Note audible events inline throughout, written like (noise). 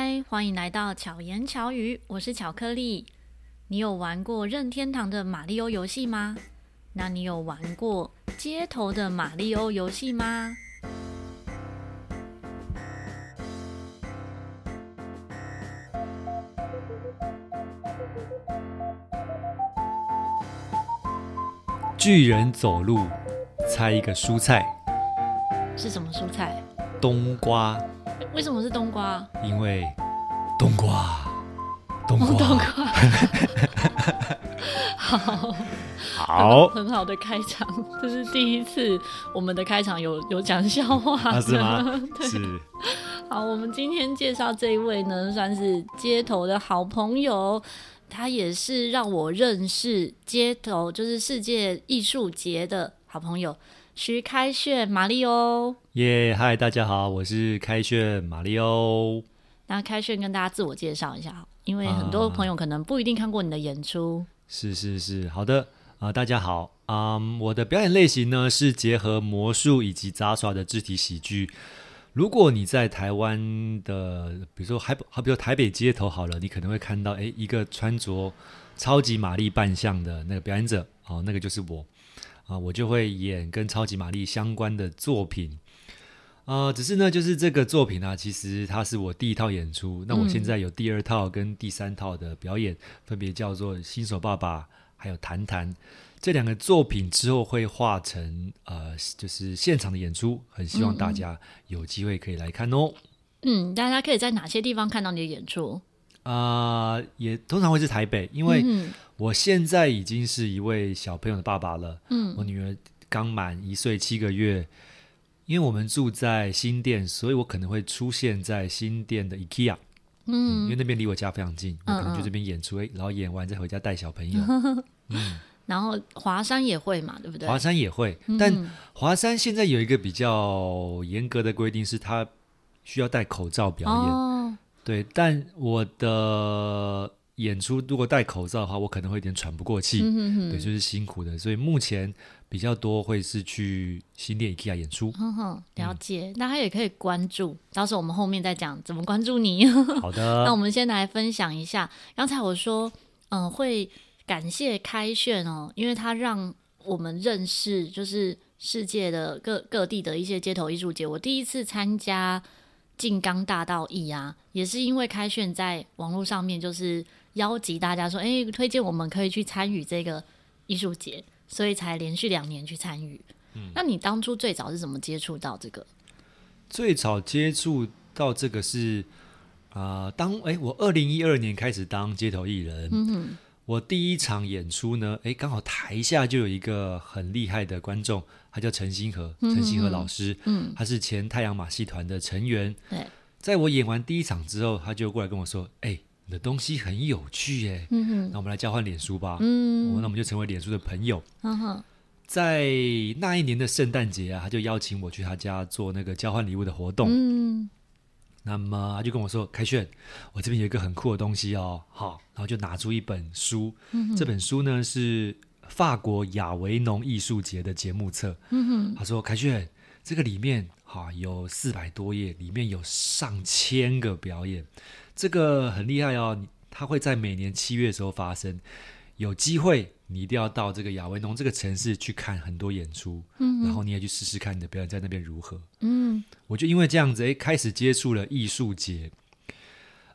嗨，欢迎来到巧言巧语，我是巧克力。你有玩过任天堂的马里欧游戏吗？那你有玩过街头的马里欧游戏吗？巨人走路，猜一个蔬菜，是什么蔬菜？冬瓜。为什么是冬瓜？因为冬瓜，冬瓜，哦、冬瓜。(laughs) 好，好，很好的开场，这是第一次我们的开场有有讲笑话，啊、是吗？(laughs) 对是。好，我们今天介绍这一位呢，算是街头的好朋友。他也是让我认识街头，就是世界艺术节的好朋友徐开炫马里欧。耶，嗨，大家好，我是开炫马里欧。那开炫跟大家自我介绍一下，因为很多朋友可能不一定看过你的演出。啊、是是是，好的啊、呃，大家好，嗯，我的表演类型呢是结合魔术以及杂耍的肢体喜剧。如果你在台湾的，比如说还好，比如台北街头好了，你可能会看到，诶，一个穿着超级玛丽扮相的那个表演者，哦，那个就是我，啊，我就会演跟超级玛丽相关的作品，呃，只是呢，就是这个作品呢、啊，其实它是我第一套演出，那我现在有第二套跟第三套的表演，嗯、分别叫做《新手爸爸》还有《谈谈》。这两个作品之后会化成呃，就是现场的演出，很希望大家有机会可以来看哦。嗯，大家可以在哪些地方看到你的演出？啊、呃，也通常会是台北，因为我现在已经是一位小朋友的爸爸了。嗯，我女儿刚满一岁七个月，因为我们住在新店，所以我可能会出现在新店的 IKEA。嗯，因为那边离我家非常近，我可能就这边演出，然后演完再回家带小朋友。(laughs) 嗯。然后华山也会嘛，对不对？华山也会，但华山现在有一个比较严格的规定，是他需要戴口罩表演。哦、对，但我的演出如果戴口罩的话，我可能会有点喘不过气，嗯、哼哼对，就是辛苦的。所以目前比较多会是去新店 IKEA 演出。哼哼，了解，大家、嗯、也可以关注，到时候我们后面再讲怎么关注你。好的，(laughs) 那我们先来分享一下，刚才我说，嗯、呃，会。感谢开炫哦，因为他让我们认识，就是世界的各各地的一些街头艺术节。我第一次参加静冈大道艺啊，也是因为开炫在网络上面就是邀集大家说，哎，推荐我们可以去参与这个艺术节，所以才连续两年去参与。嗯，那你当初最早是怎么接触到这个？最早接触到这个是啊、呃，当哎，我二零一二年开始当街头艺人。嗯哼。我第一场演出呢，诶，刚好台下就有一个很厉害的观众，他叫陈星河，陈星河老师，嗯，他是前太阳马戏团的成员。对，在我演完第一场之后，他就过来跟我说：“哎，你的东西很有趣，哎，嗯哼，那我们来交换脸书吧。”嗯，那我们就成为脸书的朋友。嗯哼，在那一年的圣诞节啊，他就邀请我去他家做那个交换礼物的活动。嗯。那么他就跟我说：“凯旋，我这边有一个很酷的东西哦，好，然后就拿出一本书，嗯、这本书呢是法国亚维农艺术节的节目册。嗯、哼他说：‘凯旋，这个里面哈有四百多页，里面有上千个表演，这个很厉害哦，它会在每年七月的时候发生，有机会。’”你一定要到这个亚维农这个城市去看很多演出，嗯，然后你也去试试看你的表演在那边如何。嗯，我就因为这样子，诶，开始接触了艺术节。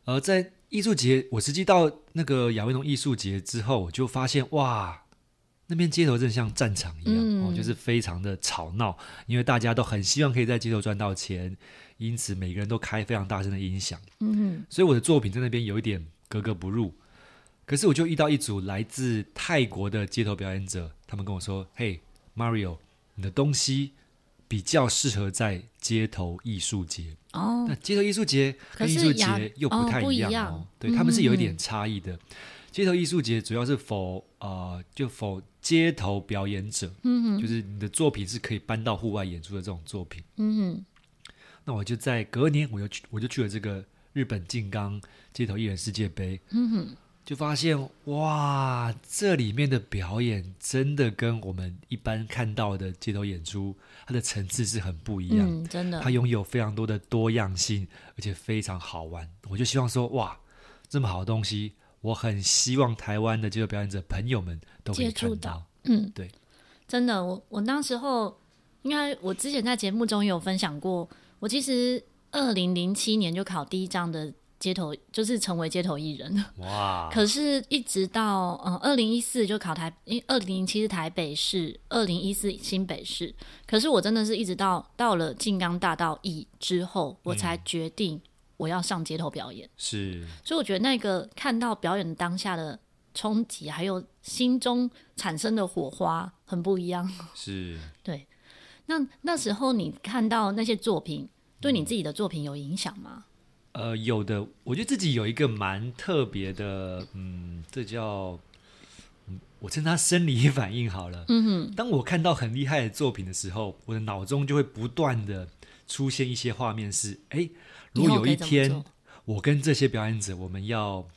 而在艺术节，我实际到那个亚维农艺术节之后，我就发现哇，那边街头真的像战场一样，嗯、哦，就是非常的吵闹，因为大家都很希望可以在街头赚到钱，因此每个人都开非常大声的音响。嗯哼，所以我的作品在那边有一点格格不入。可是我就遇到一组来自泰国的街头表演者，他们跟我说：“嘿，Mario，你的东西比较适合在街头艺术节哦。那街头艺术节跟艺术节又不太一样哦，对，他们是有一点差异的。嗯、街头艺术节主要是 for 呃，就 for 街头表演者，嗯哼，就是你的作品是可以搬到户外演出的这种作品。嗯哼，那我就在隔年，我就去，我就去了这个日本静冈街头艺人世界杯。嗯哼。就发现哇，这里面的表演真的跟我们一般看到的街头演出，它的层次是很不一样，嗯，真的，它拥有非常多的多样性，而且非常好玩。我就希望说，哇，这么好的东西，我很希望台湾的街头表演者朋友们都可以看到。嗯，对，真的，我我那时候应该我之前在节目中也有分享过，我其实二零零七年就考第一张的。街头就是成为街头艺人哇！可是，一直到嗯二零一四就考台，因为二零零七是台北市，二零一四新北市。可是我真的是一直到到了静冈大道艺之后，我才决定我要上街头表演。是，所以我觉得那个看到表演当下的冲击，还有心中产生的火花，很不一样。是，(laughs) 对。那那时候你看到那些作品，对你自己的作品有影响吗？呃，有的，我觉得自己有一个蛮特别的，嗯，这叫，我称它生理反应好了。嗯哼，当我看到很厉害的作品的时候，我的脑中就会不断的出现一些画面，是，哎，如果有一天我跟这些表演者，我们要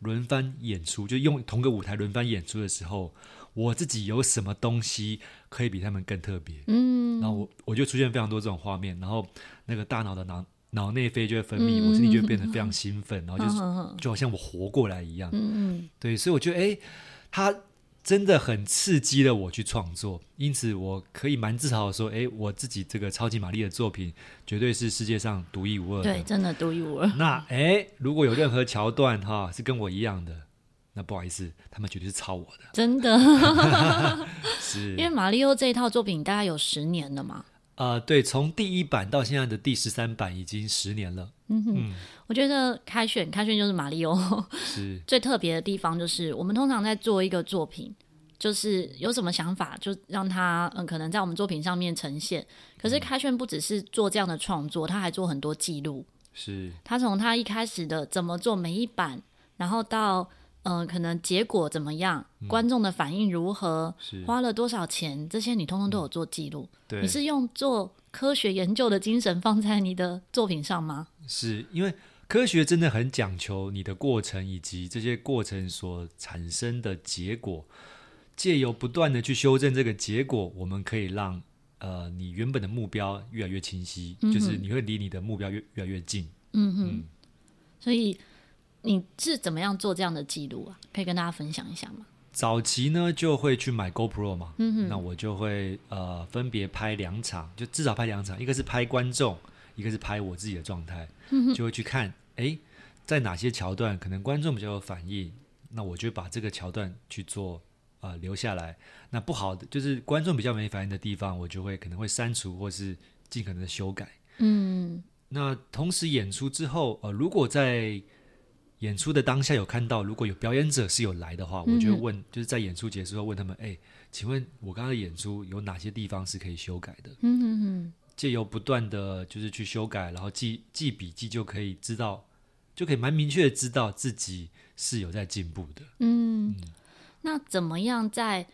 轮番演出，就用同个舞台轮番演出的时候，我自己有什么东西可以比他们更特别？嗯，然后我我就出现非常多这种画面，然后那个大脑的脑。脑内啡就会分泌，嗯、我身体就会变得非常兴奋，嗯、然后就是、嗯、就好像我活过来一样。嗯对，所以我觉得，哎，它真的很刺激了我去创作，因此我可以蛮自豪的说，哎，我自己这个超级玛丽的作品绝对是世界上独一无二的。对，真的独一无二。那哎，如果有任何桥段哈是跟我一样的，那不好意思，他们绝对是抄我的。真的，(laughs) (laughs) 是因为玛利欧这一套作品大概有十年了嘛。呃，对，从第一版到现在的第十三版已经十年了。嗯哼，嗯，我觉得开选开选就是马里欧，是 (laughs) 最特别的地方，就是我们通常在做一个作品，就是有什么想法就让他嗯，可能在我们作品上面呈现。可是开选不只是做这样的创作，他还做很多记录。是，他从他一开始的怎么做每一版，然后到。嗯、呃，可能结果怎么样？嗯、观众的反应如何？花了多少钱？这些你通通都有做记录。对，你是用做科学研究的精神放在你的作品上吗？是因为科学真的很讲求你的过程以及这些过程所产生的结果，借由不断的去修正这个结果，我们可以让呃你原本的目标越来越清晰，嗯、就是你会离你的目标越越来越近。嗯哼，嗯，所以。你是怎么样做这样的记录啊？可以跟大家分享一下吗？早期呢，就会去买 GoPro 嘛，嗯哼，那我就会呃分别拍两场，就至少拍两场，一个是拍观众，一个是拍我自己的状态，嗯哼，就会去看，哎，在哪些桥段可能观众比较有反应，那我就把这个桥段去做呃留下来。那不好的就是观众比较没反应的地方，我就会可能会删除或是尽可能的修改。嗯，那同时演出之后，呃，如果在演出的当下有看到，如果有表演者是有来的话，我就问，嗯、就是在演出结束后问他们：“哎，请问我刚刚的演出有哪些地方是可以修改的？”嗯嗯嗯，借由不断的就是去修改，然后记记笔记，就可以知道，就可以蛮明确的知道自己是有在进步的。嗯，嗯，那怎么样在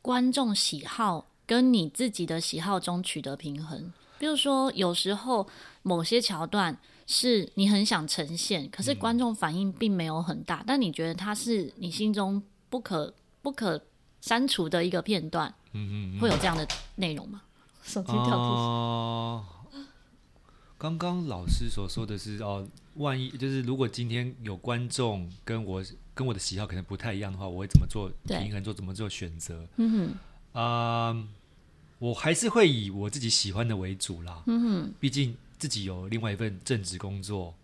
观众喜好跟你自己的喜好中取得平衡？比如说，有时候某些桥段。是你很想呈现，可是观众反应并没有很大，嗯、但你觉得它是你心中不可不可删除的一个片段，嗯嗯，嗯会有这样的内容吗？(laughs) 手机跳哦，刚刚老师所说的是哦，万一就是如果今天有观众跟我跟我的喜好可能不太一样的话，我会怎么做平衡，做怎么做选择？嗯哼，啊、呃，我还是会以我自己喜欢的为主啦。嗯哼，毕竟。自己有另外一份正职工作，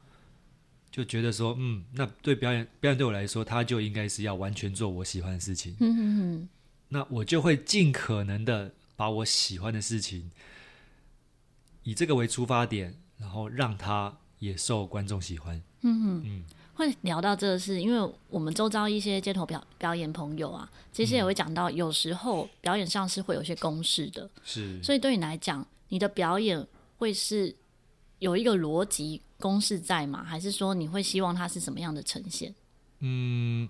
就觉得说，嗯，那对表演表演对我来说，他就应该是要完全做我喜欢的事情。嗯哼哼，那我就会尽可能的把我喜欢的事情以这个为出发点，然后让他也受观众喜欢。嗯哼嗯，会聊到这个事，因为我们周遭一些街头表表演朋友啊，其实也会讲到，有时候表演上是会有些公式的，是，所以对你来讲，你的表演会是。有一个逻辑公式在吗？还是说你会希望它是什么样的呈现？嗯，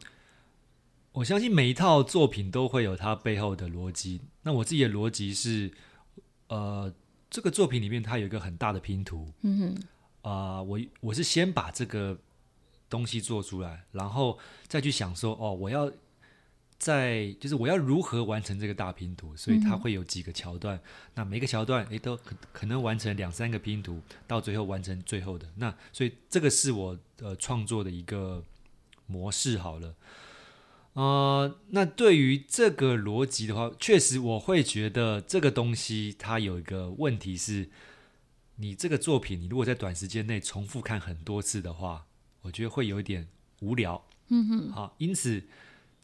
我相信每一套作品都会有它背后的逻辑。那我自己的逻辑是，呃，这个作品里面它有一个很大的拼图。嗯哼，啊、呃，我我是先把这个东西做出来，然后再去想说，哦，我要在就是我要如何完成这个大拼图，所以它会有几个桥段，嗯、那每个桥段诶都可可能完成两三个拼图，到最后完成最后的那，所以这个是我呃创作的一个模式好了。呃，那对于这个逻辑的话，确实我会觉得这个东西它有一个问题是，你这个作品你如果在短时间内重复看很多次的话，我觉得会有一点无聊。嗯哼，好，因此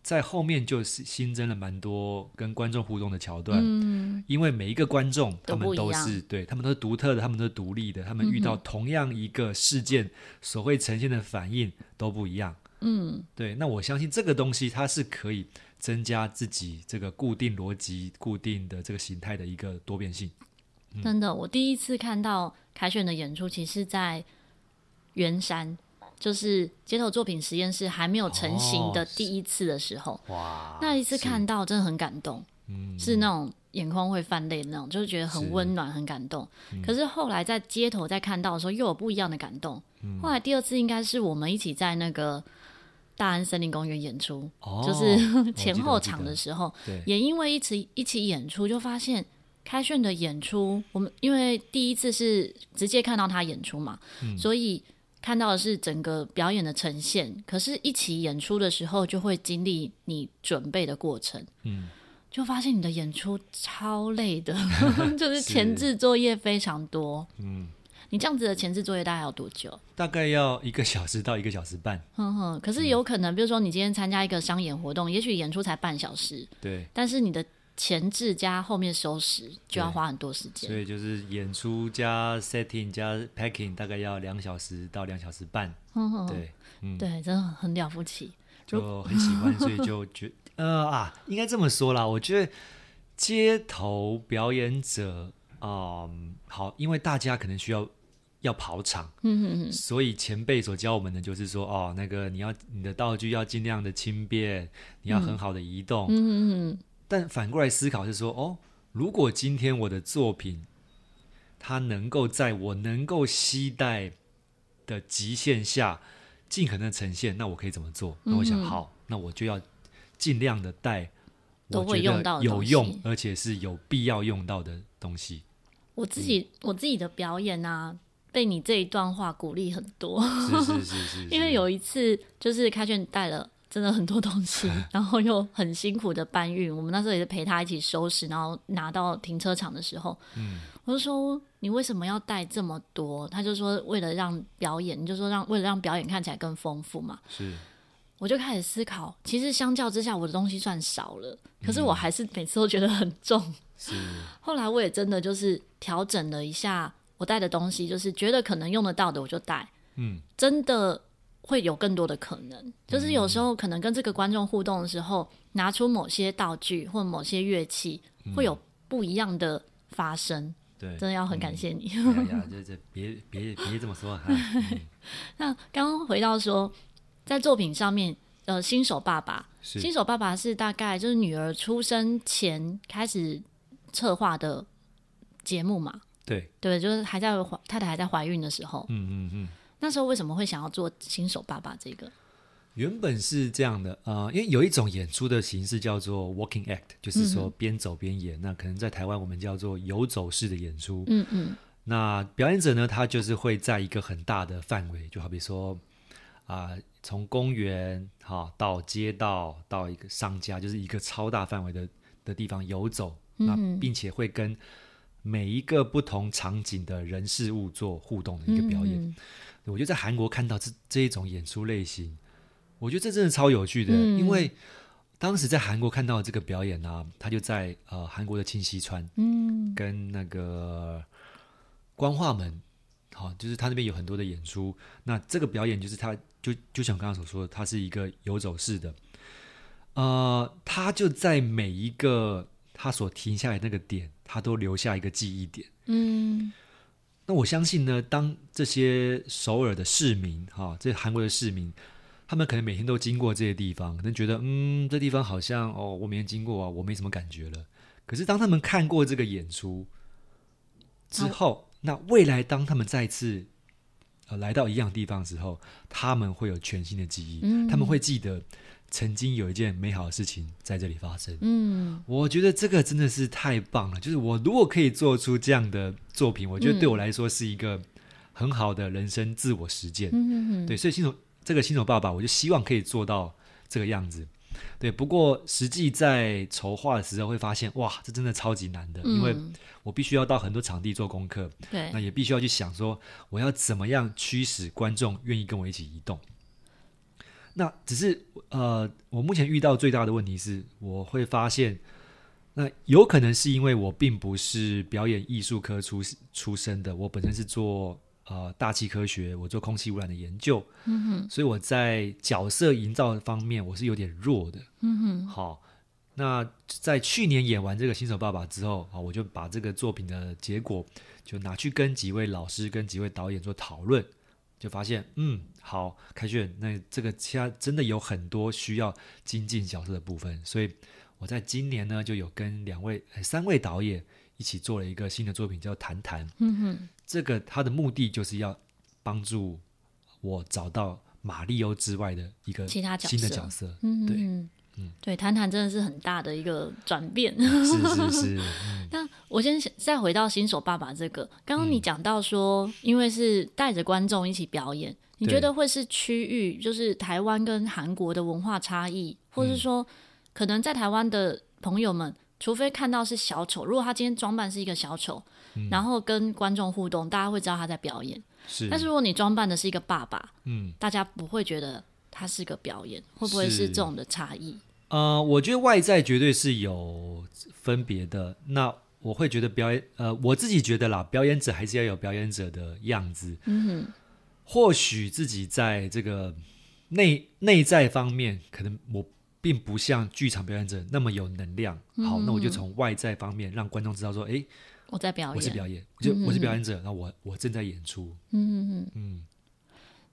在后面就是新增了蛮多跟观众互动的桥段。嗯，因为每一个观众他们都是对，他们都是独特的，他们都是独立的，他们遇到同样一个事件所会呈现的反应都不一样。嗯，对，那我相信这个东西它是可以增加自己这个固定逻辑、固定的这个形态的一个多变性。嗯、真的，我第一次看到凯旋的演出，其实在圆山，就是街头作品实验室还没有成型的第一次的时候，哦、哇，那一次看到真的很感动，嗯，是那种眼眶会泛泪那种，就是觉得很温暖、很感动。嗯、可是后来在街头再看到的时候，又有不一样的感动。嗯、后来第二次应该是我们一起在那个。大安森林公园演出，哦、就是 (laughs) 前后场的时候，也因为一起一起演出，就发现开炫的演出，我们因为第一次是直接看到他演出嘛，嗯、所以看到的是整个表演的呈现。可是，一起演出的时候，就会经历你准备的过程，嗯，就发现你的演出超累的，(laughs) (laughs) 就是前置作业非常多，嗯。你这样子的前置作业大概要多久？大概要一个小时到一个小时半。哼哼，可是有可能，嗯、比如说你今天参加一个商演活动，也许演出才半小时。对。但是你的前置加后面收拾就要花很多时间。所以就是演出加 setting 加 packing 大概要两小时到两小时半。对，嗯，对，真的很了不起，就很喜欢，所以就 (laughs) 觉呃啊，应该这么说啦。我觉得街头表演者，嗯，好，因为大家可能需要。要跑场，所以前辈所教我们的就是说，哦，那个你要你的道具要尽量的轻便，你要很好的移动，嗯哼哼，但反过来思考是说，哦，如果今天我的作品，它能够在我能够期待的极限下，尽可能呈现，那我可以怎么做？那我想，嗯，好，那我就要尽量的带，我觉得有用，而且是有必要用到的东西。我自己，嗯，我自己的表演啊。被你这一段话鼓励很多，是是是是，(laughs) 是。因为有一次就是开卷带了真的很多东西，(laughs) 然后又很辛苦的搬运。我们那时候也是陪他一起收拾，然后拿到停车场的时候，嗯，我就说你为什么要带这么多？他就说为了让表演，你就说让为了让表演看起来更丰富嘛。是。我就开始思考，其实相较之下，我的东西算少了，可是我还是每次都觉得很重。是。(laughs) 后来我也真的就是调整了一下。我带的东西就是觉得可能用得到的，我就带。嗯，真的会有更多的可能。就是有时候可能跟这个观众互动的时候，拿出某些道具或某些乐器，会有不一样的发生。对，真的要很感谢你。哎呀，(laughs) 这这别别别这么说哈。(laughs) 那刚刚回到说，在作品上面，呃，新手爸爸，新手爸爸是大概就是女儿出生前开始策划的节目嘛？对对，就是还在怀太太还在怀孕的时候，嗯嗯嗯，那时候为什么会想要做新手爸爸这个？原本是这样的啊、呃，因为有一种演出的形式叫做 walking act，就是说边走边演。嗯、那可能在台湾我们叫做游走式的演出。嗯嗯，那表演者呢，他就是会在一个很大的范围，就好比说啊，从、呃、公园哈到街道到一个商家，就是一个超大范围的的地方游走。那并且会跟每一个不同场景的人事物做互动的一个表演，嗯、我觉得在韩国看到这这一种演出类型，我觉得这真的超有趣的。嗯、因为当时在韩国看到这个表演呢、啊，他就在呃韩国的清溪川，嗯，跟那个光化门，好、哦，就是他那边有很多的演出。那这个表演就是他就就像刚刚所说的，他是一个游走式的，呃，他就在每一个他所停下来的那个点。他都留下一个记忆点。嗯，那我相信呢，当这些首尔的市民，哈、哦，这韩国的市民，他们可能每天都经过这些地方，可能觉得，嗯，这地方好像，哦，我每天经过啊，我没什么感觉了。可是当他们看过这个演出之后，啊、那未来当他们再次呃来到一样地方之后，他们会有全新的记忆，嗯、他们会记得曾经有一件美好的事情在这里发生。嗯，我觉得这个真的是太棒了。就是我如果可以做出这样的作品，我觉得对我来说是一个很好的人生自我实践。嗯嗯，对，所以新手这个新手爸爸，我就希望可以做到这个样子。对，不过实际在筹划的时候会发现，哇，这真的超级难的，嗯、因为我必须要到很多场地做功课，对，那也必须要去想说，我要怎么样驱使观众愿意跟我一起移动。那只是呃，我目前遇到最大的问题是，我会发现，那有可能是因为我并不是表演艺术科出出身的，我本身是做。呃，大气科学，我做空气污染的研究，嗯哼，所以我在角色营造方面我是有点弱的，嗯哼。好，那在去年演完这个新手爸爸之后，啊，我就把这个作品的结果就拿去跟几位老师、跟几位导演做讨论，就发现，嗯，好，凯旋，那这个其他真的有很多需要精进角色的部分，所以我在今年呢就有跟两位、三位导演一起做了一个新的作品，叫《谈谈》，嗯哼。这个他的目的就是要帮助我找到马里欧之外的一个新的角色，角色对，对，谈谈真的是很大的一个转变，是 (laughs) 是是。那、嗯、(laughs) 我先再回到新手爸爸这个，刚刚你讲到说，嗯、因为是带着观众一起表演，你觉得会是区域，就是台湾跟韩国的文化差异，或者是说，嗯、可能在台湾的朋友们，除非看到是小丑，如果他今天装扮是一个小丑。然后跟观众互动，大家会知道他在表演。是，但是如果你装扮的是一个爸爸，嗯，大家不会觉得他是个表演，会不会是这种的差异？呃，我觉得外在绝对是有分别的。那我会觉得表演，呃，我自己觉得啦，表演者还是要有表演者的样子。嗯哼，或许自己在这个内内在方面，可能我并不像剧场表演者那么有能量。好，那我就从外在方面让观众知道说，哎。我在表演，我是表演，就我是表演者，那、嗯、我我正在演出。嗯嗯嗯。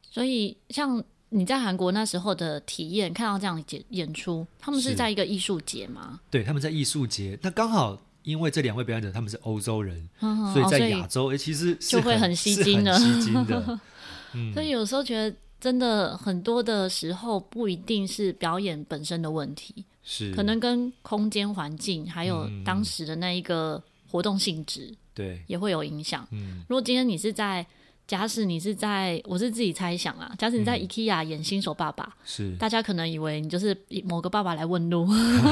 所以，像你在韩国那时候的体验，看到这样演演出，他们是在一个艺术节吗？对，他们在艺术节。那刚好，因为这两位表演者他们是欧洲人，嗯、所以在亚洲，哎、哦，其实就会很吸睛的。吸睛的。(laughs) 嗯、所以有时候觉得，真的很多的时候，不一定是表演本身的问题，是可能跟空间环境，还有当时的那一个。活动性质对也会有影响。嗯，如果今天你是在，假使你是在，我是自己猜想啊，假使你在 IKEA 演新手爸爸，是、嗯、大家可能以为你就是某个爸爸来问路。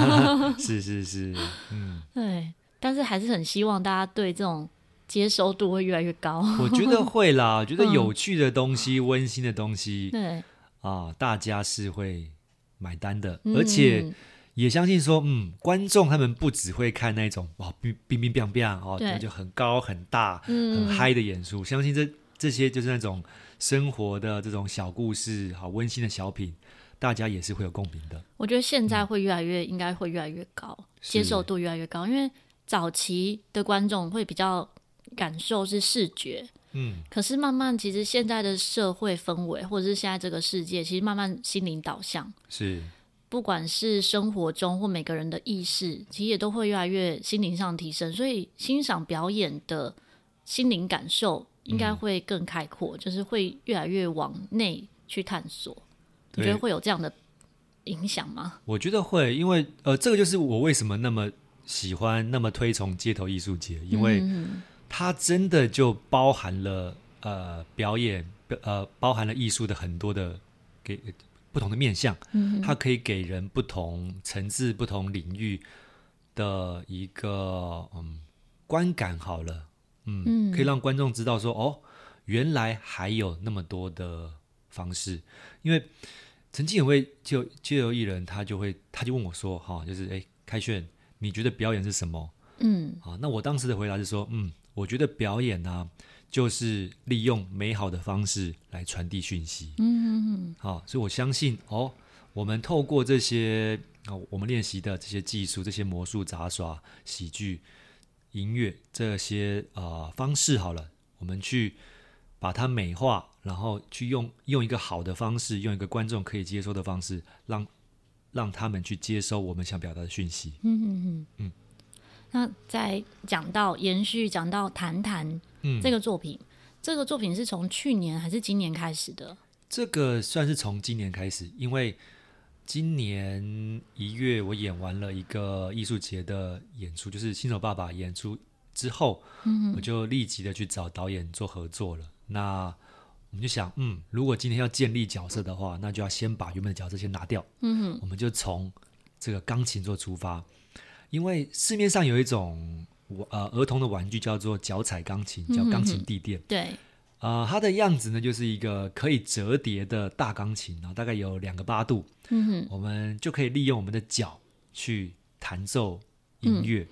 (laughs) 是是是，嗯，对，但是还是很希望大家对这种接受度会越来越高。我觉得会啦，(laughs) 我觉得有趣的东西、嗯、温馨的东西，对啊，大家是会买单的，嗯、而且。也相信说，嗯，观众他们不只会看那种哇，冰冰冰冰冰哦，对就很高很大、嗯、很嗨的演出。相信这这些就是那种生活的这种小故事，好温馨的小品，大家也是会有共鸣的。我觉得现在会越来越，嗯、应该会越来越高，接受度越来越高。因为早期的观众会比较感受是视觉，嗯，可是慢慢其实现在的社会氛围，或者是现在这个世界，其实慢慢心灵导向是。不管是生活中或每个人的意识，其实也都会越来越心灵上提升，所以欣赏表演的心灵感受应该会更开阔，嗯、就是会越来越往内去探索。你觉得会有这样的影响吗？我觉得会，因为呃，这个就是我为什么那么喜欢、那么推崇街头艺术节，因为它真的就包含了呃表演，呃包含了艺术的很多的给。不同的面向，嗯它可以给人不同层次、不同领域的一个嗯观感。好了，嗯，可以让观众知道说，哦，原来还有那么多的方式。因为曾经有位就街头艺人，他就会他就问我说，哈，就是哎，开炫，你觉得表演是什么？嗯，啊，那我当时的回答是说，嗯，我觉得表演呢。就是利用美好的方式来传递讯息。嗯嗯嗯。好，所以我相信哦，我们透过这些哦，我们练习的这些技术、这些魔术、杂耍、喜剧、音乐这些啊、呃、方式，好了，我们去把它美化，然后去用用一个好的方式，用一个观众可以接收的方式，让让他们去接收我们想表达的讯息。嗯嗯嗯嗯。那再讲到延续，讲到谈谈。嗯，这个作品，这个作品是从去年还是今年开始的？这个算是从今年开始，因为今年一月我演完了一个艺术节的演出，就是新手爸爸演出之后，嗯，我就立即的去找导演做合作了。那我们就想，嗯，如果今天要建立角色的话，那就要先把原本的角色先拿掉。嗯哼，我们就从这个钢琴做出发，因为市面上有一种呃儿童的玩具叫做脚踩钢琴，叫钢琴地垫。对，啊、呃，它的样子呢就是一个可以折叠的大钢琴，然后大概有两个八度。嗯哼，我们就可以利用我们的脚去弹奏音乐。嗯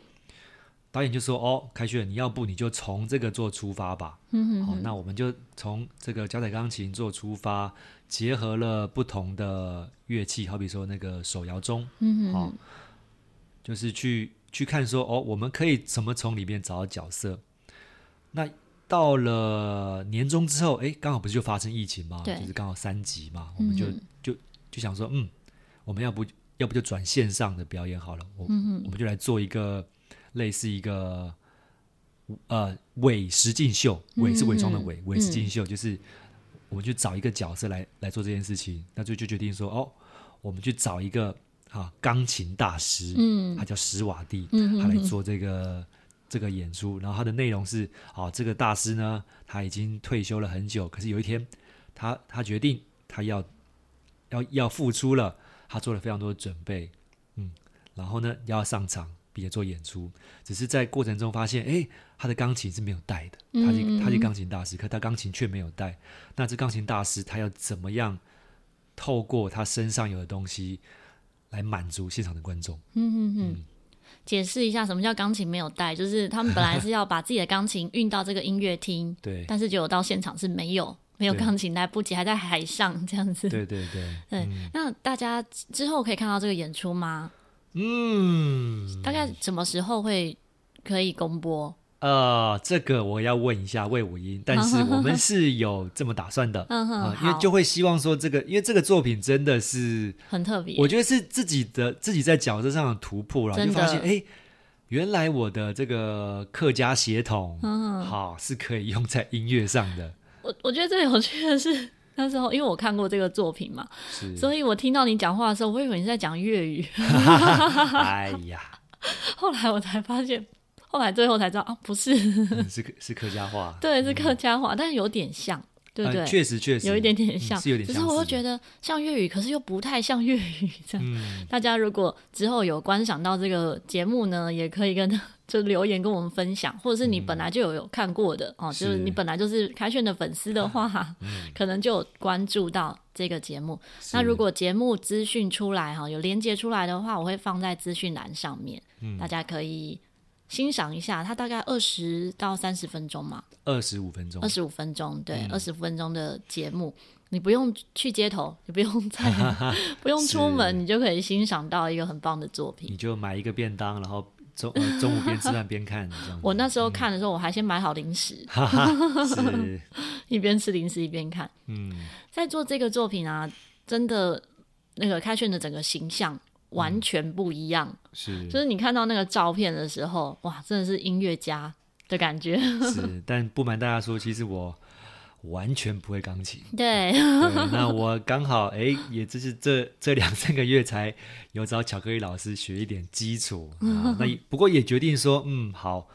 导演就说：“哦，凯旋，你要不你就从这个做出发吧。嗯哼哼”好，那我们就从这个脚踩钢琴做出发，结合了不同的乐器，好比说那个手摇钟，嗯好，就是去去看说哦，我们可以怎么从里面找到角色。那到了年终之后，哎，刚好不是就发生疫情嘛，就是刚好三级嘛，我们就、嗯、就就想说，嗯，我们要不要不就转线上的表演好了，我、嗯、我们就来做一个。类似一个呃伪实境秀，伪是伪装的伪，伪实境秀就是我们去找一个角色来来做这件事情，那就就决定说哦，我们去找一个啊钢琴大师，嗯，他叫史瓦蒂，他来做这个这个演出，然后他的内容是啊这个大师呢他已经退休了很久，可是有一天他他决定他要要要复出了，他做了非常多的准备，嗯，然后呢要上场。并且做演出，只是在过程中发现，哎，他的钢琴是没有带的。他是他是钢琴大师，可他钢琴却没有带。那这钢琴大师他要怎么样透过他身上有的东西来满足现场的观众？嗯嗯嗯。解释一下什么叫钢琴没有带，就是他们本来是要把自己的钢琴运到这个音乐厅，(laughs) 对，但是结果到现场是没有没有钢琴，来不及还在海上这样子。对对对对。那大家之后可以看到这个演出吗？嗯，大概什么时候会可以公播？呃，这个我要问一下魏武英，但是我们是有这么打算的，(laughs) 嗯哼、呃，因为就会希望说这个，因为这个作品真的是很特别，我觉得是自己的自己在角色上的突破，然后就发现，哎，原来我的这个客家血统，嗯，好是可以用在音乐上的。(laughs) 我我觉得最有趣的是。那时候，因为我看过这个作品嘛，所以我听到你讲话的时候，我以为你在讲粤语。(laughs) 哎呀，后来我才发现，后来最后才知道啊，不是，嗯、是是客家话，对，是客家话，(laughs) 嗯、但是有点像，对不对？确实确实有一点点像，嗯、是有点像。可是我又觉得像粤语，可是又不太像粤语这样。嗯、大家如果之后有观赏到这个节目呢，也可以跟。(laughs) 就留言跟我们分享，或者是你本来就有有看过的、嗯、哦，就是你本来就是凯旋的粉丝的话，(laughs) 嗯、可能就有关注到这个节目。那如果节目资讯出来哈，有连接出来的话，我会放在资讯栏上面，嗯、大家可以欣赏一下。它大概二十到三十分钟嘛，二十五分钟，二十五分钟，对，二十五分钟的节目，你不用去街头，你不用在，(laughs) 不用出门，你就可以欣赏到一个很棒的作品。你就买一个便当，然后。中呃中午边吃饭边看。我那时候看的时候，我还先买好零食，是 (laughs) 一边吃零食一边看。嗯，在做这个作品啊，真的那个开炫的整个形象完全不一样。是，就是你看到那个照片的时候，哇，真的是音乐家的感觉。是，(laughs) 但不瞒大家说，其实我。完全不会钢琴，对，对，那我刚好哎，也就是这这两三个月才有找巧克力老师学一点基础，那不过也决定说，嗯，好，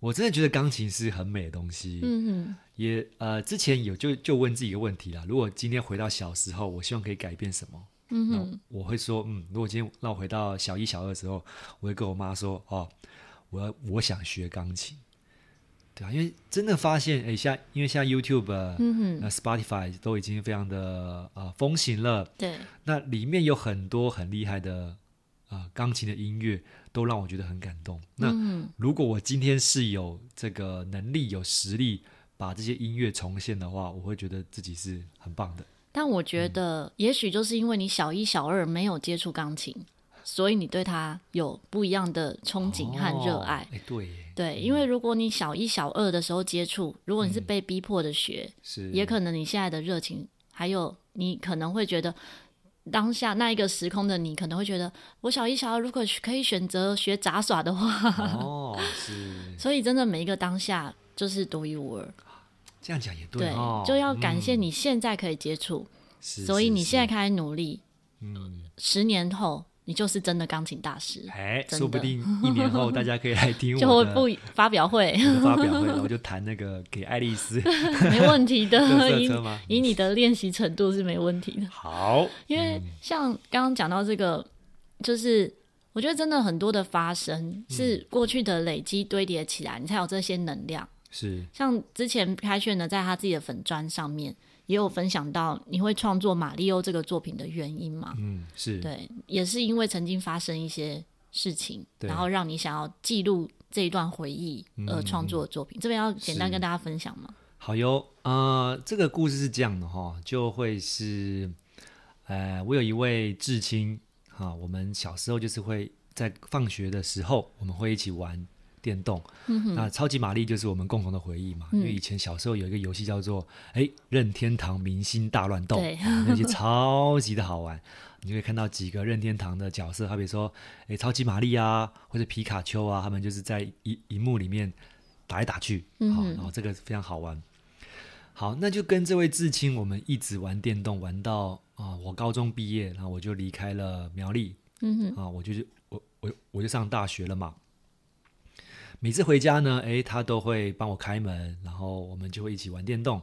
我真的觉得钢琴是很美的东西，嗯哼，也呃，之前有就就问自己一个问题啦，如果今天回到小时候，我希望可以改变什么？嗯哼，我会说，嗯，如果今天让我回到小一、小二的时候，我会跟我妈说，哦，我要我想学钢琴。对啊，因为真的发现，哎，像因为像 YouTube、嗯哼、Spotify 都已经非常的呃风行了。对，那里面有很多很厉害的啊、呃、钢琴的音乐，都让我觉得很感动。那、嗯、如果我今天是有这个能力、有实力把这些音乐重现的话，我会觉得自己是很棒的。但我觉得，嗯、也许就是因为你小一、小二没有接触钢琴。所以你对他有不一样的憧憬和热爱，对对，因为如果你小一、小二的时候接触，如果你是被逼迫的学，也可能你现在的热情，还有你可能会觉得当下那一个时空的你，可能会觉得我小一、小二如果可以选择学杂耍的话，哦，是，(laughs) 所以真的每一个当下就是独一无二。这样讲也对，对，哦、就要感谢你现在可以接触，嗯、所以你现在开始努力，嗯，十年后你就是真的钢琴大师，哎，说不定一年后 (laughs) 大家可以来听我的就会不发表会，(laughs) 发表会，然后就弹那个给爱丽丝，(laughs) 没问题的，以以你的练习程度是没问题的。好，因为像刚刚讲到这个，就是。我觉得真的很多的发生是过去的累积堆叠起来，嗯、你才有这些能量。是像之前开炫呢，在他自己的粉砖上面也有分享到，你会创作《马里欧》这个作品的原因嘛？嗯，是对，也是因为曾经发生一些事情，然后让你想要记录这一段回忆而创作的作品。嗯、这边要简单跟大家分享吗？好哟，呃，这个故事是这样的哈，就会是，呃，我有一位至亲。哈，我们小时候就是会在放学的时候，我们会一起玩电动。那超级玛丽就是我们共同的回忆嘛。嗯、因为以前小时候有一个游戏叫做“哎任天堂明星大乱斗”，(laughs) 那些超级的好玩。你就可以看到几个任天堂的角色，好比说哎超级玛丽啊，或者皮卡丘啊，他们就是在一荧幕里面打来打去。好，然后这个非常好玩。好，那就跟这位至亲，我们一直玩电动，玩到。啊，我高中毕业，然后我就离开了苗栗。嗯哼，啊，我就是我我我就上大学了嘛。每次回家呢，诶，他都会帮我开门，然后我们就会一起玩电动。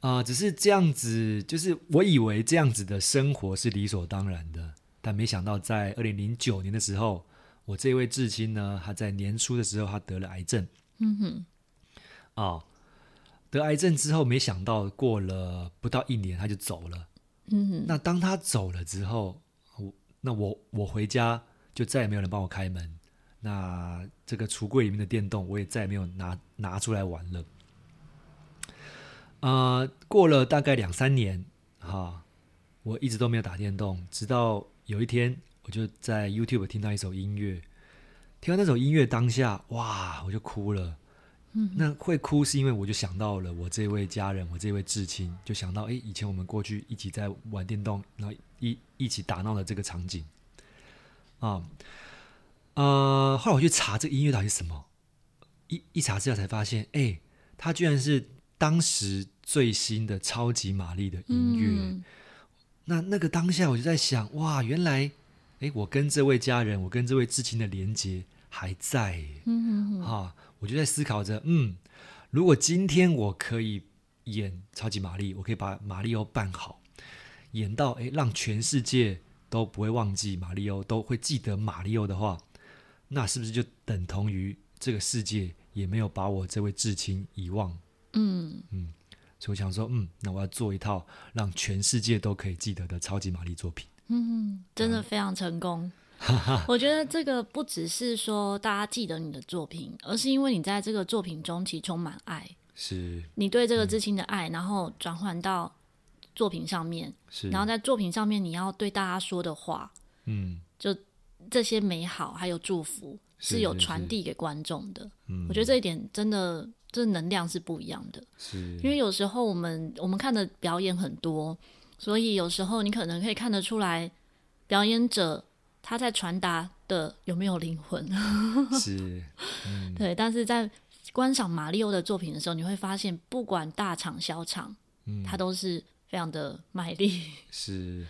啊，只是这样子，就是我以为这样子的生活是理所当然的，但没想到在二零零九年的时候，我这位至亲呢，他在年初的时候他得了癌症。嗯哼，啊，得癌症之后，没想到过了不到一年他就走了。嗯哼，那当他走了之后，我那我我回家就再也没有人帮我开门，那这个橱柜里面的电动我也再也没有拿拿出来玩了。呃，过了大概两三年，哈，我一直都没有打电动，直到有一天，我就在 YouTube 听到一首音乐，听到那首音乐当下，哇，我就哭了。那会哭是因为我就想到了我这位家人，我这位至亲，就想到哎，以前我们过去一起在玩电动，然后一一起打闹的这个场景啊，呃，后来我去查这个音乐到底是什么，一一查资料才发现，哎，它居然是当时最新的超级玛丽的音乐。嗯、那那个当下我就在想，哇，原来哎，我跟这位家人，我跟这位至亲的连接还在，嗯啊。我就在思考着，嗯，如果今天我可以演超级玛丽，我可以把玛利欧办好，演到诶，让全世界都不会忘记玛利欧，都会记得玛利欧的话，那是不是就等同于这个世界也没有把我这位至亲遗忘？嗯嗯，所以我想说，嗯，那我要做一套让全世界都可以记得的超级玛丽作品。嗯，真的非常成功。我觉得这个不只是说大家记得你的作品，而是因为你在这个作品中其实充满爱，是你对这个至亲的爱，嗯、然后转换到作品上面，是然后在作品上面你要对大家说的话，嗯，就这些美好还有祝福是有传递给观众的。嗯，我觉得这一点真的，这能量是不一样的。是，因为有时候我们我们看的表演很多，所以有时候你可能可以看得出来表演者。他在传达的有没有灵魂？是，(laughs) 嗯、对。但是在观赏马里欧的作品的时候，你会发现，不管大场小场，嗯，他都是非常的卖力。是，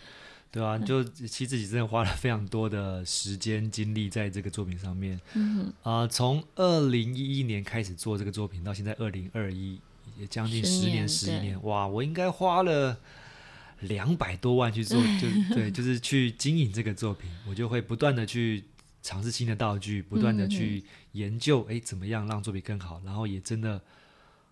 对啊，就其实自己真的花了非常多的时间精力在这个作品上面。嗯，啊、呃，从二零一一年开始做这个作品，到现在二零二一，也将近十年，十一，年，哇，我应该花了。两百多万去做，就 (laughs) 对，就是去经营这个作品，我就会不断的去尝试新的道具，不断的去研究，哎、嗯嗯，怎么样让作品更好，然后也真的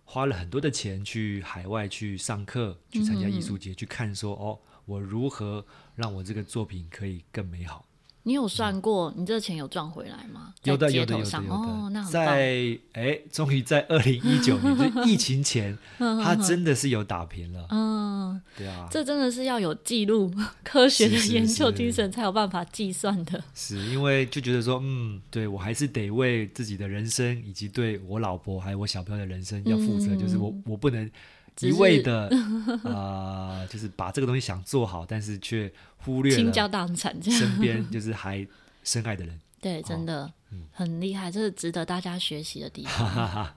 花了很多的钱去海外去上课，去参加艺术节，去看说，哦，我如何让我这个作品可以更美好。你有算过，你这个钱有赚回来吗？有的，有的，有的，有的。哦，那很棒。在哎，终于在二零一九 (laughs) 年，就疫情前，(laughs) 他真的是有打平了。嗯，对啊，这真的是要有记录、科学的研究精神才有办法计算的。是因为就觉得说，嗯，对我还是得为自己的人生以及对我老婆还有我小朋友的人生要负责，就是我我不能。一味的啊、呃，就是把这个东西想做好，但是却忽略了倾家荡产，身边就是还深爱的人。(laughs) 对，真的很厉害，这是值得大家学习的地方。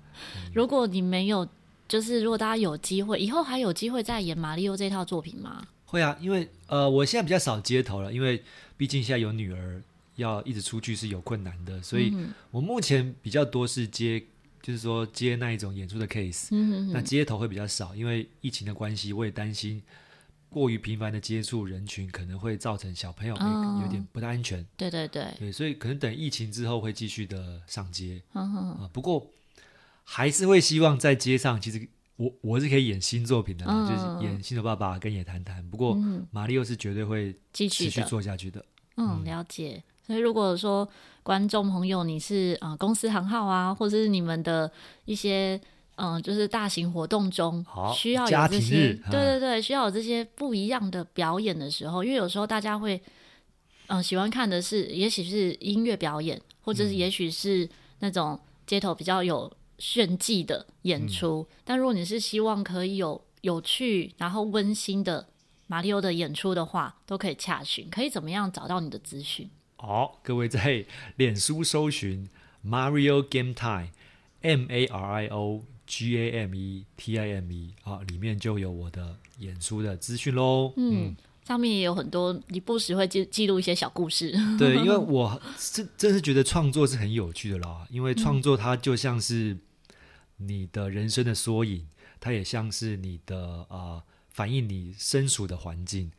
如果你没有就是如果大家有机会，以后还有机会再演马里奥这套作品吗？会啊，因为呃，我现在比较少街头了，因为毕竟现在有女儿，要一直出去是有困难的，所以我目前比较多是接，就是说接那一种演出的 case，嗯哼哼，那街头会比较少，因为疫情的关系，我也担心过于频繁的接触人群可能会造成小朋友有点不太安全。哦、对对对，对，所以可能等疫情之后会继续的上街，嗯哼哼，啊，不过还是会希望在街上，其实。我我是可以演新作品的，嗯、就是演《新手爸爸》跟《野谈谈》，不过马里奥是绝对会继续做下去的。嗯，了解。所以如果说观众朋友你是呃公司行号啊，或者是你们的一些嗯、呃，就是大型活动中需要有这些，对对对，需要有这些不一样的表演的时候，因为有时候大家会嗯、呃、喜欢看的是，也许是音乐表演，或者是也许是那种街头比较有。炫技的演出，嗯、但如果你是希望可以有有趣然后温馨的马里欧的演出的话，都可以洽询。可以怎么样找到你的资讯？好，各位在脸书搜寻 Mario Game Time，M A R I O G A M E T I M E 啊，里面就有我的演出的资讯喽。嗯，嗯上面也有很多，你不时会记记录一些小故事。(laughs) 对，因为我是真是觉得创作是很有趣的啦，因为创作它就像是、嗯。你的人生的缩影，它也像是你的啊、呃，反映你身处的环境，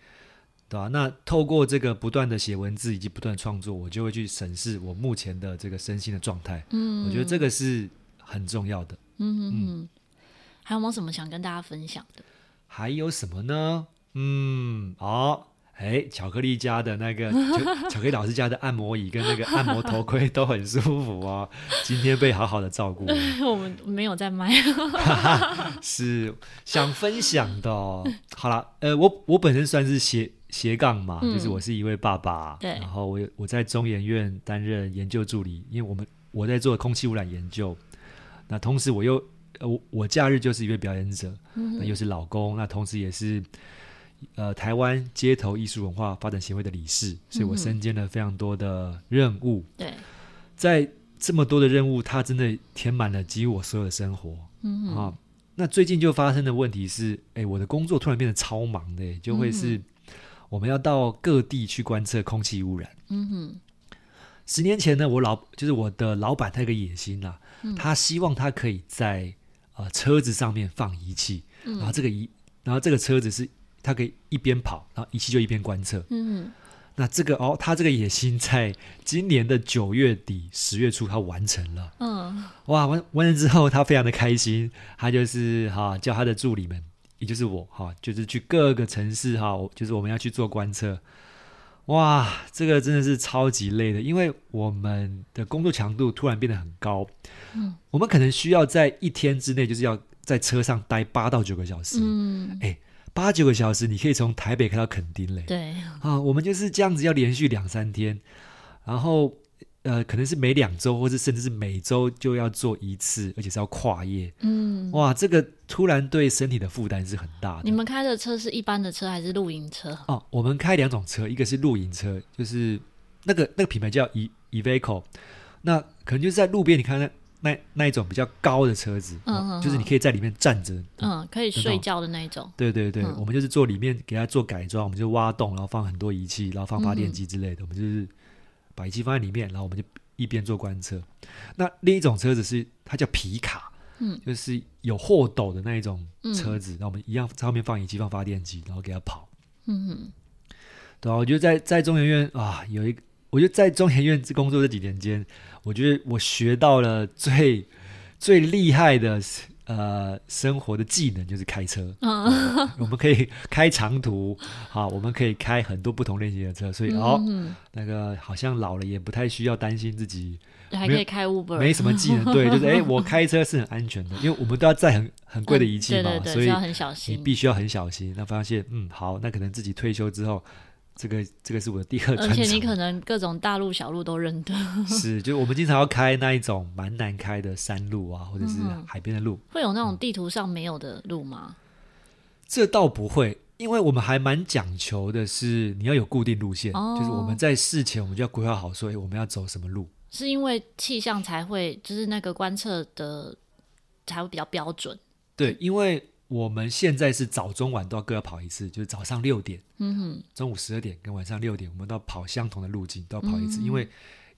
对吧？那透过这个不断的写文字以及不断创作，我就会去审视我目前的这个身心的状态。嗯，我觉得这个是很重要的。嗯嗯嗯。还有没有什么想跟大家分享的？还有什么呢？嗯，好、哦。哎，巧克力家的那个 (laughs) 巧克力老师家的按摩椅跟那个按摩头盔都很舒服哦。今天被好好的照顾。(laughs) 我们没有在卖，(laughs) 是想分享的哦。好了，呃，我我本身算是斜斜杠嘛，嗯、就是我是一位爸爸，对。然后我我在中研院担任研究助理，因为我们我在做空气污染研究。那同时我又我我假日就是一位表演者，嗯、那又是老公，那同时也是。呃，台湾街头艺术文化发展协会的理事，所以我身兼了非常多的任务。对、嗯，在这么多的任务，它真的填满了几乎我所有的生活。嗯哼啊，那最近就发生的问题是，哎，我的工作突然变得超忙的，就会是我们要到各地去观测空气污染。嗯哼，十年前呢，我老就是我的老板，他有个野心啊，嗯、他希望他可以在呃车子上面放仪器，嗯、然后这个仪，然后这个车子是。他可以一边跑，然后仪器就一边观测。嗯，那这个哦，他这个野心在今年的九月底、十月初，他完成了。嗯，哇，完完成之后，他非常的开心。他就是哈、啊，叫他的助理们，也就是我哈、啊，就是去各个城市哈、啊，就是我们要去做观测。哇，这个真的是超级累的，因为我们的工作强度突然变得很高。嗯，我们可能需要在一天之内，就是要在车上待八到九个小时。嗯，哎。八九个小时，你可以从台北开到垦丁嘞。对啊，我们就是这样子，要连续两三天，然后呃，可能是每两周，或者甚至是每周就要做一次，而且是要跨夜。嗯，哇，这个突然对身体的负担是很大的。你们开的车是一般的车还是露营车？哦，我们开两种车，一个是露营车，就是那个那个品牌叫 E Eveco，那可能就是在路边，你看那。那那一种比较高的车子，嗯就是你可以在里面站着，嗯，可以睡觉的那一种。对对对，嗯、我们就是做里面给它做改装，我们就挖洞，然后放很多仪器，然后放发电机之类的，嗯、我们就是把仪器放在里面，然后我们就一边做观测。那另一种车子是它叫皮卡，嗯，就是有货斗的那一种车子，那、嗯、我们一样在后面放仪器、放发电机，然后给它跑。嗯哼，对啊，我觉得在在中研院啊，有一个，我觉得在中研院工作这几年间。我觉得我学到了最最厉害的呃生活的技能，就是开车。嗯，(laughs) 我们可以开长途，好，我们可以开很多不同类型的车，所以哦，那个好像老了也不太需要担心自己还可以开 Uber，没什么技能。(laughs) 对，就是哎，我开车是很安全的，因为我们都要载很很贵的仪器嘛，所以你必须要很小心。那发现嗯，好，那可能自己退休之后。这个这个是我的第二，而且你可能各种大路小路都认得。(laughs) 是，就我们经常要开那一种蛮难开的山路啊，或者是海边的路。会有那种地图上没有的路吗？嗯，这倒不会，因为我们还蛮讲求的是你要有固定路线，哦，就是我们在事前我们就要规划好，说我们要走什么路。是因为气象才会，就是那个观测的才会比较标准。对，因为我们现在是早中晚都要各要跑一次，就是早上六点，嗯哼，中午十二点跟晚上六点，我们都要跑相同的路径，都要跑一次，嗯、因为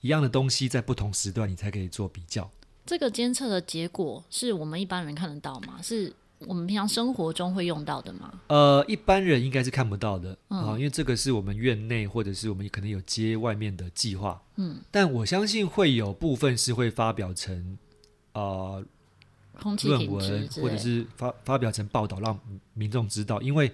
一样的东西在不同时段你才可以做比较。这个监测的结果是我们一般人看得到吗？是我们平常生活中会用到的吗？呃，一般人应该是看不到的啊、因为这个是我们院内或者是我们可能有接外面的计划，嗯，但我相信会有部分是会发表成呃论文或者是发发表成报道，让民众知道，因为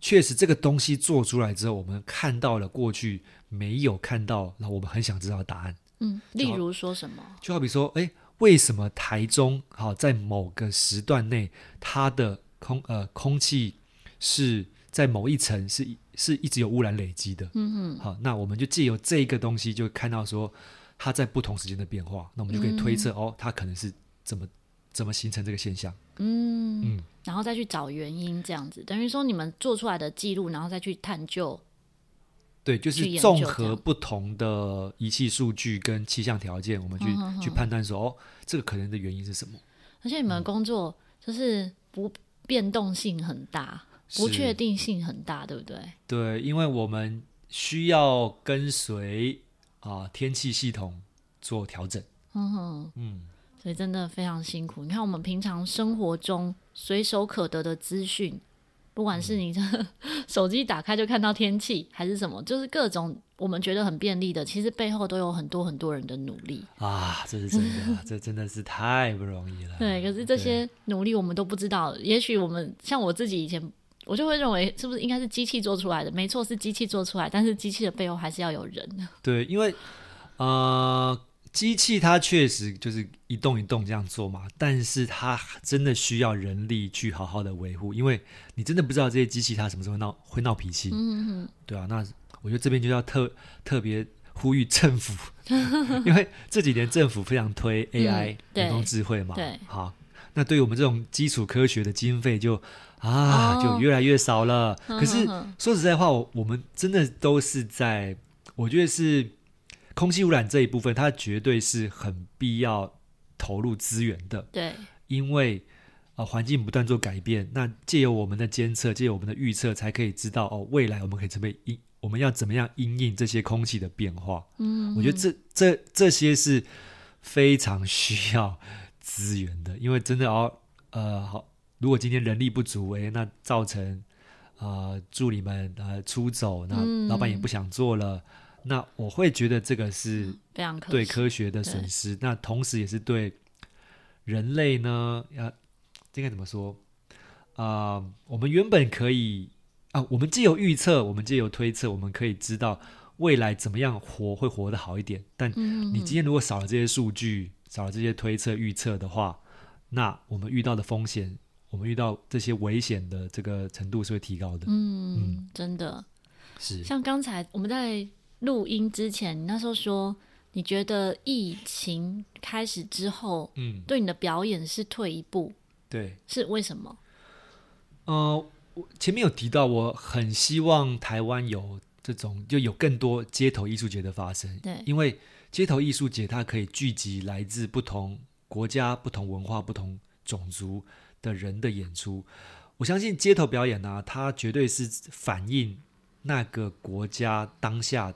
确实这个东西做出来之后，我们看到了过去没有看到，那我们很想知道答案，嗯，例如说什么？就好比说，哎。为什么台中好在某个时段内，它的空呃空气是在某一层是是一直有污染累积的？嗯嗯，好，那我们就借由这一个东西，就看到说它在不同时间的变化，那我们就可以推测、嗯、哦，它可能是怎么怎么形成这个现象？嗯嗯，然后再去找原因，这样子等于说你们做出来的记录，然后再去探究。对，就是综合不同的仪器数据跟气象条件，我们去、嗯、去判断说，哦，这个可能的原因是什么？而且你们的工作就是不变动性很大，嗯、不确定性很大，对不对？对，因为我们需要跟随啊、呃、天气系统做调整。嗯哼，嗯，所以真的非常辛苦。你看，我们平常生活中随手可得的资讯。不管是你的 (laughs) 手机打开就看到天气，还是什么，就是各种我们觉得很便利的，其实背后都有很多很多人的努力啊！这是真的，这真的是太不容易了。对，可是这些努力我们都不知道。也许我们像我自己以前，我就会认为是不是应该是机器做出来的？没错，是机器做出来，但是机器的背后还是要有人。(laughs) 对，因为呃。机器它确实就是一动一动这样做嘛，但是它真的需要人力去好好的维护，因为你真的不知道这些机器它什么时候闹会闹脾气，嗯哼，对啊，那我觉得这边就要特特别呼吁政府，(laughs) 因为这几年政府非常推 AI 人工智慧嘛，嗯、对，好，那对于我们这种基础科学的经费就啊、哦、就越来越少了。可是说实在话，我我们真的都是在，我觉得是。空气污染这一部分，它绝对是很必要投入资源的。对，因为啊，环境不断做改变，那借由我们的监测，借由我们的预测，才可以知道哦，未来我们可以怎么应我们要怎么样因应这些空气的变化。嗯，我觉得这这这些是非常需要资源的，因为真的哦，呃，好，如果今天人力不足，诶，那造成啊、呃、助理们呃出走，那老板也不想做了。嗯那我会觉得这个是非常对科学的损失，那同时也是对人类呢，要应该怎么说啊、呃？我们原本可以啊，我们既有预测，我们既有推测，我们可以知道未来怎么样活会活得好一点。但你今天如果少了这些数据，少了这些推测预测的话，那我们遇到的风险，我们遇到这些危险的这个程度是会提高的。嗯，嗯真的是像刚才我们在。录音之前，你那时候说你觉得疫情开始之后，嗯，对你的表演是退一步，对，是为什么？呃，我前面有提到，我很希望台湾有这种，就有更多街头艺术节的发生，对，因为街头艺术节它可以聚集来自不同国家、不同文化、不同种族的人的演出。我相信街头表演呢、啊，它绝对是反映那个国家当下。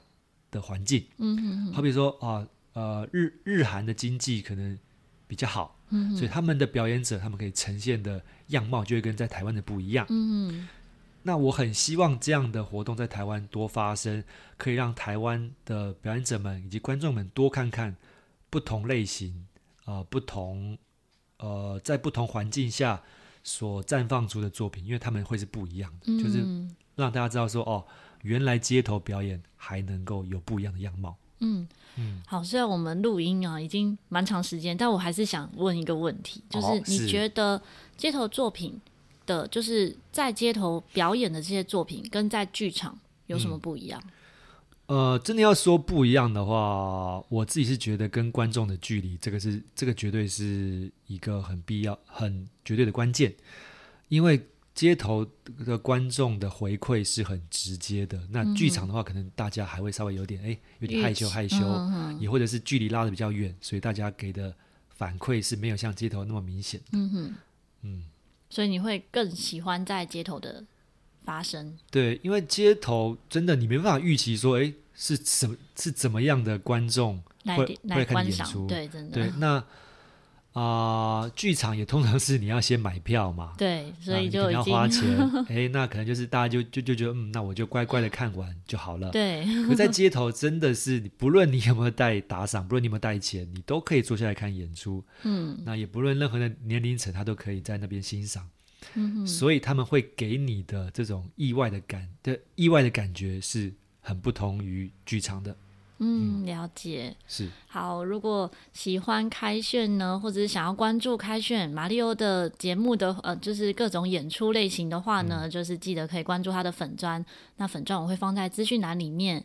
的环境，嗯哼哼，好比说啊，呃，日日韩的经济可能比较好，嗯，所以他们的表演者，他们可以呈现的样貌就会跟在台湾的不一样，嗯，那我很希望这样的活动在台湾多发生，可以让台湾的表演者们以及观众们多看看不同类型啊、呃，不同呃，在不同环境下所绽放出的作品，因为他们会是不一样的，嗯，就是让大家知道说哦。原来街头表演还能够有不一样的样貌。嗯嗯，好，虽然我们录音啊已经蛮长时间，但我还是想问一个问题，就是你觉得街头作品的，就是在街头表演的这些作品，跟在剧场有什么不一样？嗯，呃，真的要说不一样的话，我自己是觉得跟观众的距离，这个是这个绝对是一个很必要、很绝对的关键，因为。街头的观众的回馈是很直接的，那剧场的话，可能大家还会稍微有点哎、欸，有点害羞害羞，也或者是距离拉的比较远，所以大家给的反馈是没有像街头那么明显。嗯哼，嗯，所以你会更喜欢在街头的发生。对，因为街头真的你没办法预期说，哎，是什么是怎么样的观众会会来看演出？对，真的。对，那。啊、呃，剧场也通常是你要先买票嘛，对，所以就要花钱。(laughs) 哎，那可能就是大家就就就觉得，嗯，那我就乖乖的看完就好了。对。可在街头真的是，不论你有没有带打赏，不论你有没有带钱，你都可以坐下来看演出。嗯。那也不论任何的年龄层，他都可以在那边欣赏。嗯。所以他们会给你的这种意外的感的意外的感觉是很不同于剧场的。嗯，了解。是。好，如果喜欢开炫呢，或者是想要关注开炫马里欧的节目的，呃，就是各种演出类型的话呢，嗯、就是记得可以关注他的粉砖。那粉砖我会放在资讯栏里面。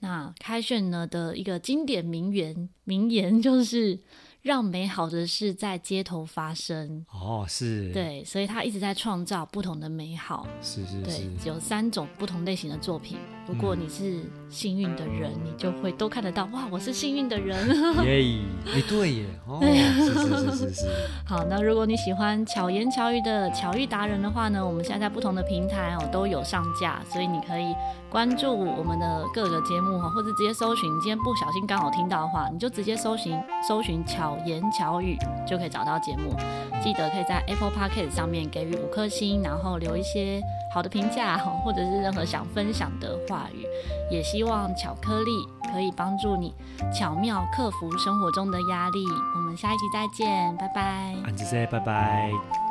那开炫呢的一个经典名言，名言就是。让美好的事在街头发生哦，是对，所以他一直在创造不同的美好，是是是，对，有三种不同类型的作品。如果你是幸运的人，嗯、你就会都看得到。哇，我是幸运的人，(laughs) 耶，哎，对耶，哦，(laughs) 是是是是是。好，那如果你喜欢巧言巧语的巧遇达人的话呢，我们现在在不同的平台哦都有上架，所以你可以关注我们的各个节目哈，或者直接搜寻。你今天不小心刚好听到的话，你就直接搜寻搜寻巧。巧言巧语就可以找到节目，记得可以在 Apple Podcast 上面给予五颗星，然后留一些好的评价，或者是任何想分享的话语。也希望巧克力可以帮助你巧妙克服生活中的压力。我们下一集再见，拜拜。安子谢拜拜。